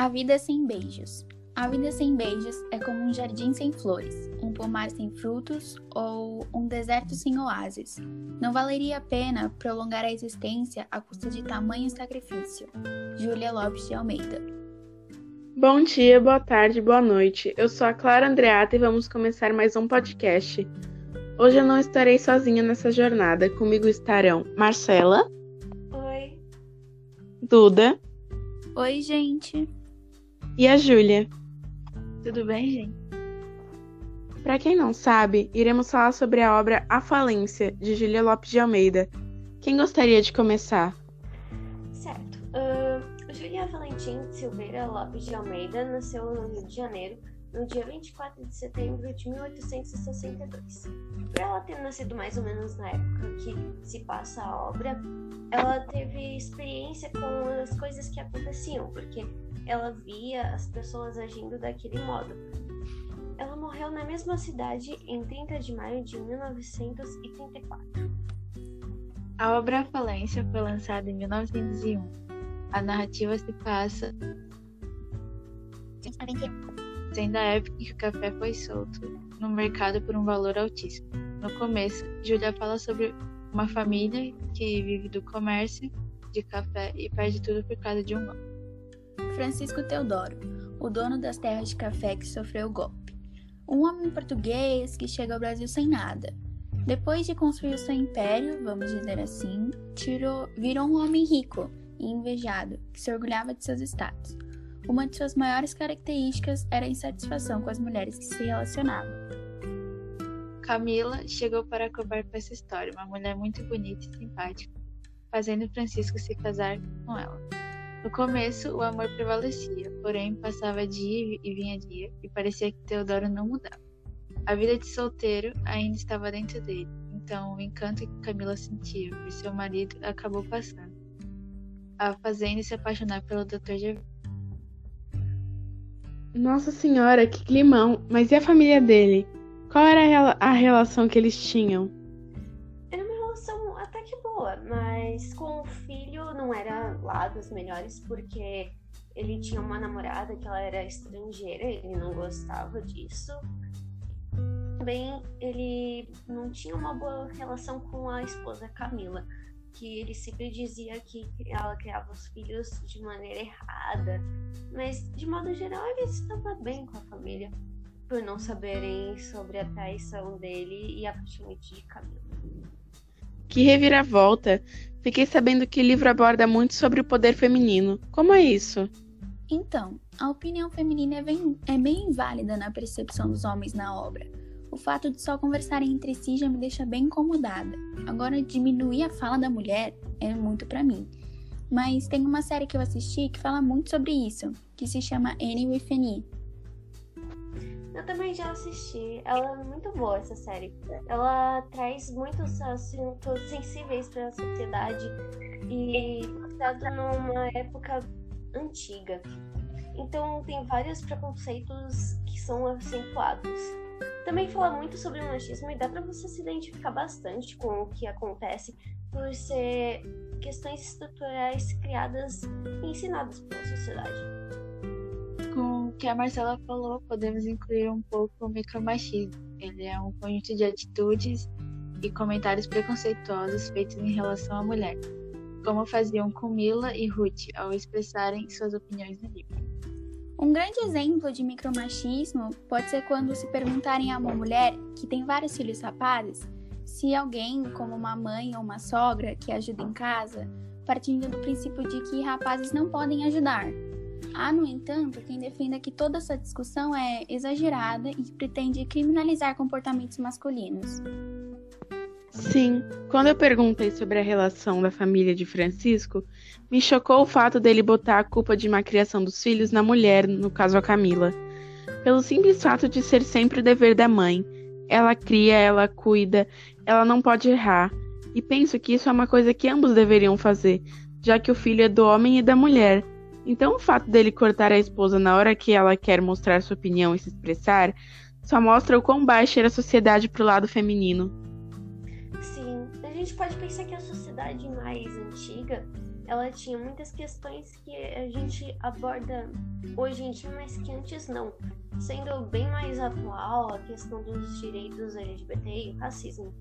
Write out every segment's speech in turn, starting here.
A vida sem beijos. A vida sem beijos é como um jardim sem flores, um pomar sem frutos ou um deserto sem oásis. Não valeria a pena prolongar a existência à custa de tamanho sacrifício. Júlia Lopes de Almeida. Bom dia, boa tarde, boa noite. Eu sou a Clara Andreata e vamos começar mais um podcast. Hoje eu não estarei sozinha nessa jornada. Comigo estarão Marcela. Oi. Duda. Oi, gente. E a Júlia. Tudo bem, gente? Para quem não sabe, iremos falar sobre a obra A Falência, de Júlia Lopes de Almeida. Quem gostaria de começar? Certo. Uh, Júlia Valentim Silveira Lopes de Almeida nasceu no Rio de Janeiro no dia 24 de setembro de 1862. Por ela ter nascido mais ou menos na época que se passa a obra, ela teve experiência com as coisas que aconteciam, porque ela via as pessoas agindo daquele modo. Ela morreu na mesma cidade em 30 de maio de 1934. A obra Falência foi lançada em 1901. A narrativa se passa sendo a época em que o café foi solto no mercado por um valor altíssimo. No começo, Julia fala sobre uma família que vive do comércio de café e perde tudo por causa de um homem. Francisco Teodoro, o dono das terras de café que sofreu o golpe. Um homem português que chega ao Brasil sem nada. Depois de construir seu império, vamos dizer assim, tirou, virou um homem rico e invejado, que se orgulhava de seus status. Uma de suas maiores características era a insatisfação com as mulheres que se relacionavam. Camila chegou para acabar com essa história, uma mulher muito bonita e simpática, fazendo Francisco se casar com ela. No começo, o amor prevalecia, porém passava dia e vinha dia, e parecia que Teodoro não mudava. A vida de solteiro ainda estava dentro dele, então o encanto que Camila sentia por seu marido acabou passando, a fazendo se apaixonar pelo Dr. Gervais. Nossa senhora, que climão! Mas e a família dele? Qual era a relação que eles tinham? Era uma relação até que boa, mas com o filho não era lá dos melhores, porque ele tinha uma namorada que ela era estrangeira, ele não gostava disso. Também ele não tinha uma boa relação com a esposa Camila que ele sempre dizia que ela criava os filhos de maneira errada, mas de modo geral ele estava bem com a família, por não saberem sobre a traição dele e a paixonite de Camila. Que reviravolta! Fiquei sabendo que o livro aborda muito sobre o poder feminino. Como é isso? Então, a opinião feminina é bem, é bem inválida na percepção dos homens na obra. Fato de só conversarem entre si já me deixa bem incomodada. Agora, diminuir a fala da mulher é muito para mim. Mas tem uma série que eu assisti que fala muito sobre isso, que se chama Annie with Annie. Eu também já assisti. Ela é muito boa essa série. Ela traz muitos assuntos sensíveis para a sociedade e trata numa época antiga. Então tem vários preconceitos que são acentuados. Também fala muito sobre o machismo e dá para você se identificar bastante com o que acontece por ser questões estruturais criadas e ensinadas pela sociedade. Com o que a Marcela falou, podemos incluir um pouco o micromachismo. Ele é um conjunto de atitudes e comentários preconceituosos feitos em relação à mulher, como faziam com Mila e Ruth ao expressarem suas opiniões no livro. Um grande exemplo de micromachismo pode ser quando se perguntarem a uma mulher que tem vários filhos rapazes se alguém, como uma mãe ou uma sogra que ajuda em casa, partindo do princípio de que rapazes não podem ajudar. Há, no entanto, quem defenda que toda essa discussão é exagerada e pretende criminalizar comportamentos masculinos. Sim, quando eu perguntei sobre a relação da família de Francisco, me chocou o fato dele botar a culpa de má criação dos filhos na mulher, no caso a Camila. Pelo simples fato de ser sempre o dever da mãe. Ela cria, ela cuida, ela não pode errar. E penso que isso é uma coisa que ambos deveriam fazer, já que o filho é do homem e da mulher. Então o fato dele cortar a esposa na hora que ela quer mostrar sua opinião e se expressar Só mostra o quão baixa era a sociedade pro lado feminino. Gente pode pensar que a sociedade mais antiga ela tinha muitas questões que a gente aborda hoje em dia, mas que antes não. Sendo bem mais atual a questão dos direitos LGBT e racismo.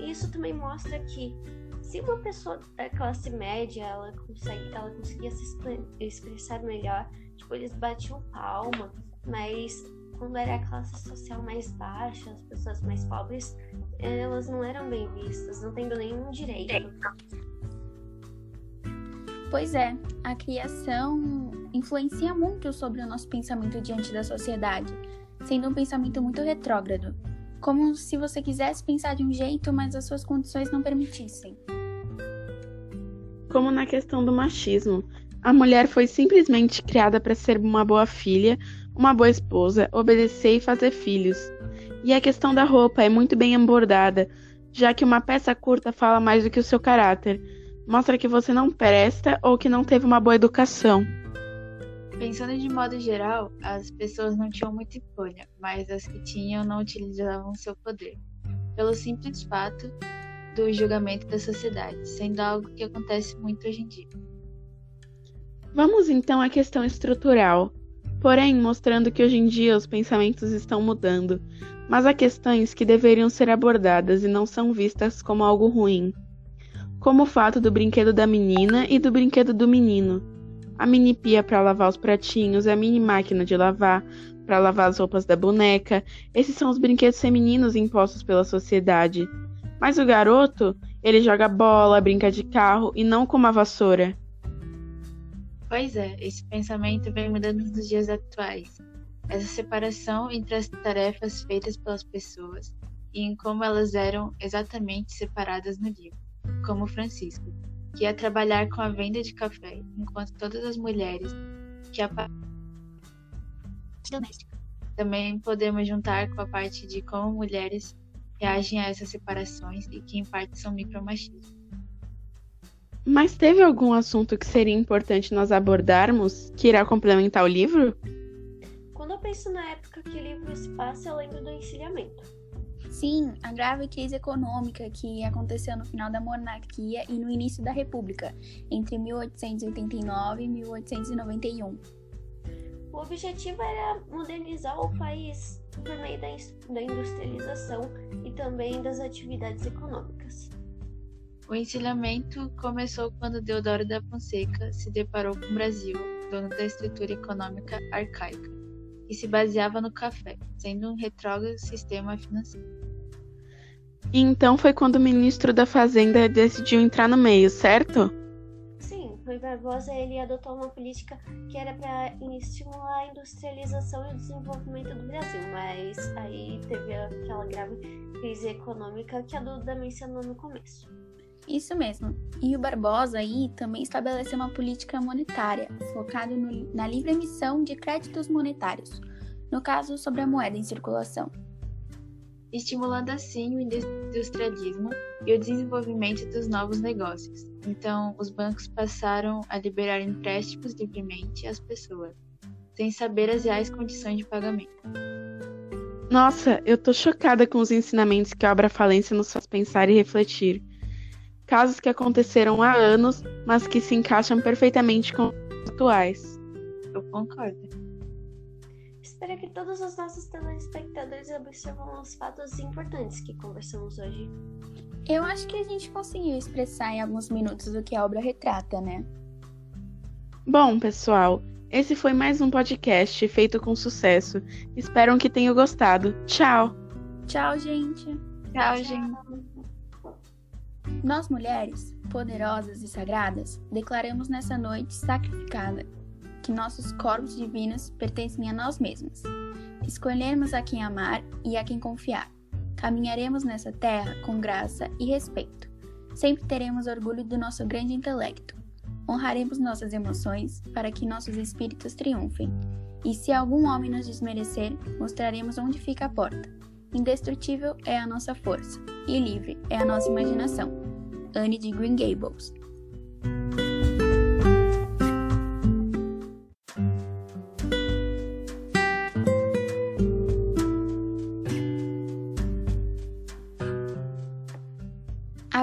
E isso também mostra que se uma pessoa da classe média ela consegue, ela conseguia se expressar melhor, tipo, eles batiam palma, mas quando era a classe social mais baixa, as pessoas mais pobres, elas não eram bem vistas, não tendo nenhum direito. Pois é, a criação influencia muito sobre o nosso pensamento diante da sociedade, sendo um pensamento muito retrógrado, como se você quisesse pensar de um jeito, mas as suas condições não permitissem. Como na questão do machismo, a mulher foi simplesmente criada para ser uma boa filha, uma boa esposa, obedecer e fazer filhos. E a questão da roupa é muito bem abordada, já que uma peça curta fala mais do que o seu caráter mostra que você não presta ou que não teve uma boa educação. Pensando de modo geral, as pessoas não tinham muita escolha, mas as que tinham não utilizavam seu poder, pelo simples fato do julgamento da sociedade, sendo algo que acontece muito hoje em dia. Vamos então à questão estrutural, porém mostrando que hoje em dia os pensamentos estão mudando, mas há questões que deveriam ser abordadas e não são vistas como algo ruim como o fato do brinquedo da menina e do brinquedo do menino. A mini pia para lavar os pratinhos, a mini máquina de lavar para lavar as roupas da boneca. Esses são os brinquedos femininos impostos pela sociedade. Mas o garoto, ele joga bola, brinca de carro e não com uma vassoura. Pois é, esse pensamento vem mudando nos dias atuais. Essa separação entre as tarefas feitas pelas pessoas e em como elas eram exatamente separadas no livro como Francisco, que ia trabalhar com a venda de café, enquanto todas as mulheres que a doméstica. Também podemos juntar com a parte de como mulheres reagem a essas separações e que em parte são micromachismo. Mas teve algum assunto que seria importante nós abordarmos que irá complementar o livro? Quando eu penso na época que o livro se passa, eu lembro do encilhamento. Sim, a grave crise econômica que aconteceu no final da monarquia e no início da república, entre 1889 e 1891. O objetivo era modernizar o país por meio da industrialização e também das atividades econômicas. O encilhamento começou quando Deodoro da Fonseca se deparou com o Brasil, dono da estrutura econômica arcaica, que se baseava no café, sendo um retrógrado sistema financeiro. E então foi quando o ministro da Fazenda decidiu entrar no meio, certo? Sim, Rui Barbosa ele adotou uma política que era para estimular a industrialização e o desenvolvimento do Brasil, mas aí teve aquela grave crise econômica que a Duda mencionou no começo. Isso mesmo. E o Barbosa aí também estabeleceu uma política monetária focada na livre emissão de créditos monetários, no caso sobre a moeda em circulação estimulando assim o industrialismo e o desenvolvimento dos novos negócios. Então, os bancos passaram a liberar empréstimos livremente às pessoas, sem saber as reais condições de pagamento. Nossa, eu tô chocada com os ensinamentos que a obra falência nos faz pensar e refletir. Casos que aconteceram há anos, mas que se encaixam perfeitamente com os atuais. Eu concordo. Espero que todos os nossos telespectadores observam os fatos importantes que conversamos hoje. Eu acho que a gente conseguiu expressar em alguns minutos o que a obra retrata, né? Bom, pessoal, esse foi mais um podcast feito com sucesso. Espero que tenham gostado. Tchau! Tchau, gente! Tchau, gente! Nós mulheres, poderosas e sagradas, declaramos nessa noite sacrificada que nossos corpos divinos pertencem a nós mesmos. Escolhemos a quem amar e a quem confiar. Caminharemos nessa terra com graça e respeito. Sempre teremos orgulho do nosso grande intelecto. Honraremos nossas emoções para que nossos espíritos triunfem. E se algum homem nos desmerecer, mostraremos onde fica a porta. Indestrutível é a nossa força, e livre é a nossa imaginação. Anne de Green Gables